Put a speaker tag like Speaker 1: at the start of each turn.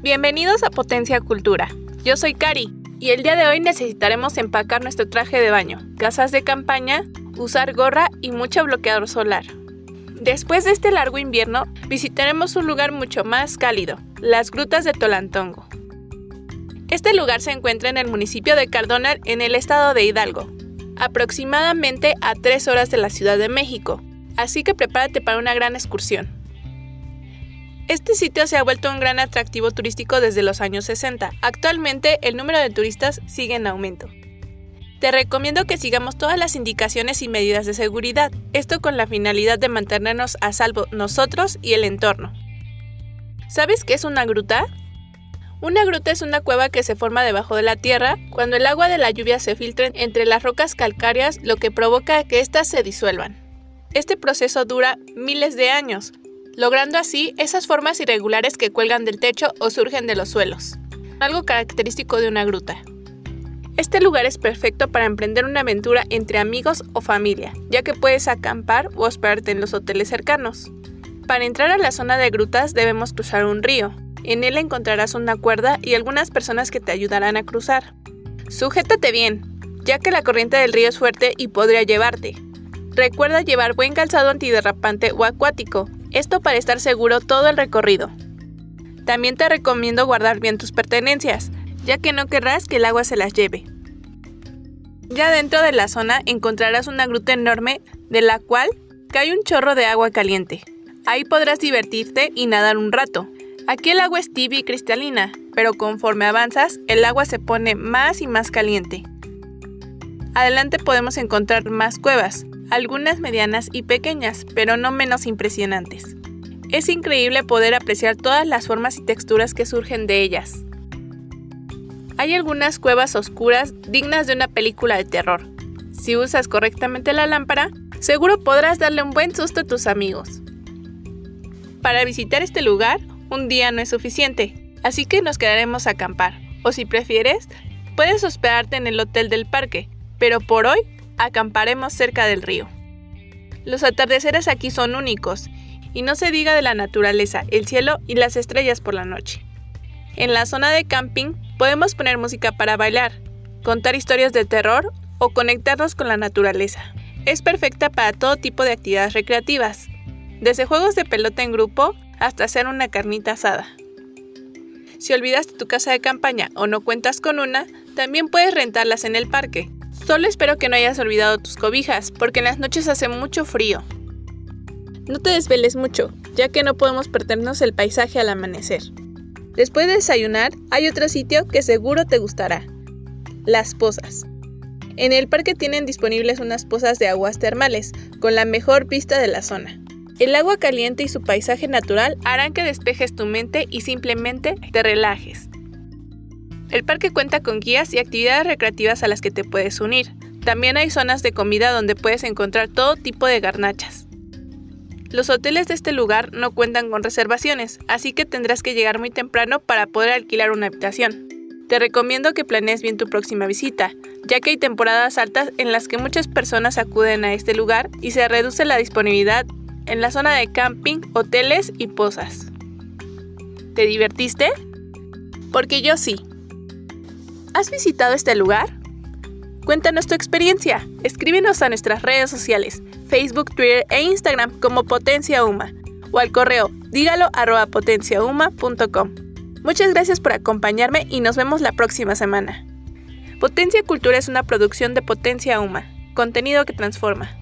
Speaker 1: Bienvenidos a Potencia Cultura. Yo soy Cari y el día de hoy necesitaremos empacar nuestro traje de baño, casas de campaña, usar gorra y mucho bloqueador solar. Después de este largo invierno, visitaremos un lugar mucho más cálido, las grutas de Tolantongo. Este lugar se encuentra en el municipio de Cardona, en el estado de Hidalgo, aproximadamente a 3 horas de la Ciudad de México, así que prepárate para una gran excursión. Este sitio se ha vuelto un gran atractivo turístico desde los años 60. Actualmente el número de turistas sigue en aumento. Te recomiendo que sigamos todas las indicaciones y medidas de seguridad, esto con la finalidad de mantenernos a salvo nosotros y el entorno. ¿Sabes qué es una gruta? Una gruta es una cueva que se forma debajo de la tierra cuando el agua de la lluvia se filtra entre las rocas calcáreas, lo que provoca que éstas se disuelvan. Este proceso dura miles de años, logrando así esas formas irregulares que cuelgan del techo o surgen de los suelos, algo característico de una gruta. Este lugar es perfecto para emprender una aventura entre amigos o familia, ya que puedes acampar o hospedarte en los hoteles cercanos. Para entrar a la zona de grutas debemos cruzar un río. En él encontrarás una cuerda y algunas personas que te ayudarán a cruzar. Sujétate bien, ya que la corriente del río es fuerte y podría llevarte. Recuerda llevar buen calzado antiderrapante o acuático, esto para estar seguro todo el recorrido. También te recomiendo guardar bien tus pertenencias, ya que no querrás que el agua se las lleve. Ya dentro de la zona encontrarás una gruta enorme de la cual cae un chorro de agua caliente. Ahí podrás divertirte y nadar un rato. Aquí el agua es tibia y cristalina, pero conforme avanzas, el agua se pone más y más caliente. Adelante podemos encontrar más cuevas, algunas medianas y pequeñas, pero no menos impresionantes. Es increíble poder apreciar todas las formas y texturas que surgen de ellas. Hay algunas cuevas oscuras dignas de una película de terror. Si usas correctamente la lámpara, seguro podrás darle un buen susto a tus amigos. Para visitar este lugar, un día no es suficiente, así que nos quedaremos a acampar. O si prefieres, puedes hospedarte en el hotel del parque, pero por hoy acamparemos cerca del río. Los atardeceres aquí son únicos, y no se diga de la naturaleza, el cielo y las estrellas por la noche. En la zona de camping podemos poner música para bailar, contar historias de terror o conectarnos con la naturaleza. Es perfecta para todo tipo de actividades recreativas, desde juegos de pelota en grupo hasta hacer una carnita asada. Si olvidaste tu casa de campaña o no cuentas con una, también puedes rentarlas en el parque. Solo espero que no hayas olvidado tus cobijas, porque en las noches hace mucho frío. No te desveles mucho, ya que no podemos perdernos el paisaje al amanecer. Después de desayunar, hay otro sitio que seguro te gustará. Las pozas. En el parque tienen disponibles unas pozas de aguas termales, con la mejor vista de la zona. El agua caliente y su paisaje natural harán que despejes tu mente y simplemente te relajes. El parque cuenta con guías y actividades recreativas a las que te puedes unir. También hay zonas de comida donde puedes encontrar todo tipo de garnachas. Los hoteles de este lugar no cuentan con reservaciones, así que tendrás que llegar muy temprano para poder alquilar una habitación. Te recomiendo que planees bien tu próxima visita, ya que hay temporadas altas en las que muchas personas acuden a este lugar y se reduce la disponibilidad en la zona de camping, hoteles y pozas. ¿Te divertiste? Porque yo sí. ¿Has visitado este lugar? Cuéntanos tu experiencia. Escríbenos a nuestras redes sociales, Facebook, Twitter e Instagram como Potencia Uma o al correo dígalo potenciauma.com. Muchas gracias por acompañarme y nos vemos la próxima semana. Potencia Cultura es una producción de Potencia Uma, contenido que transforma.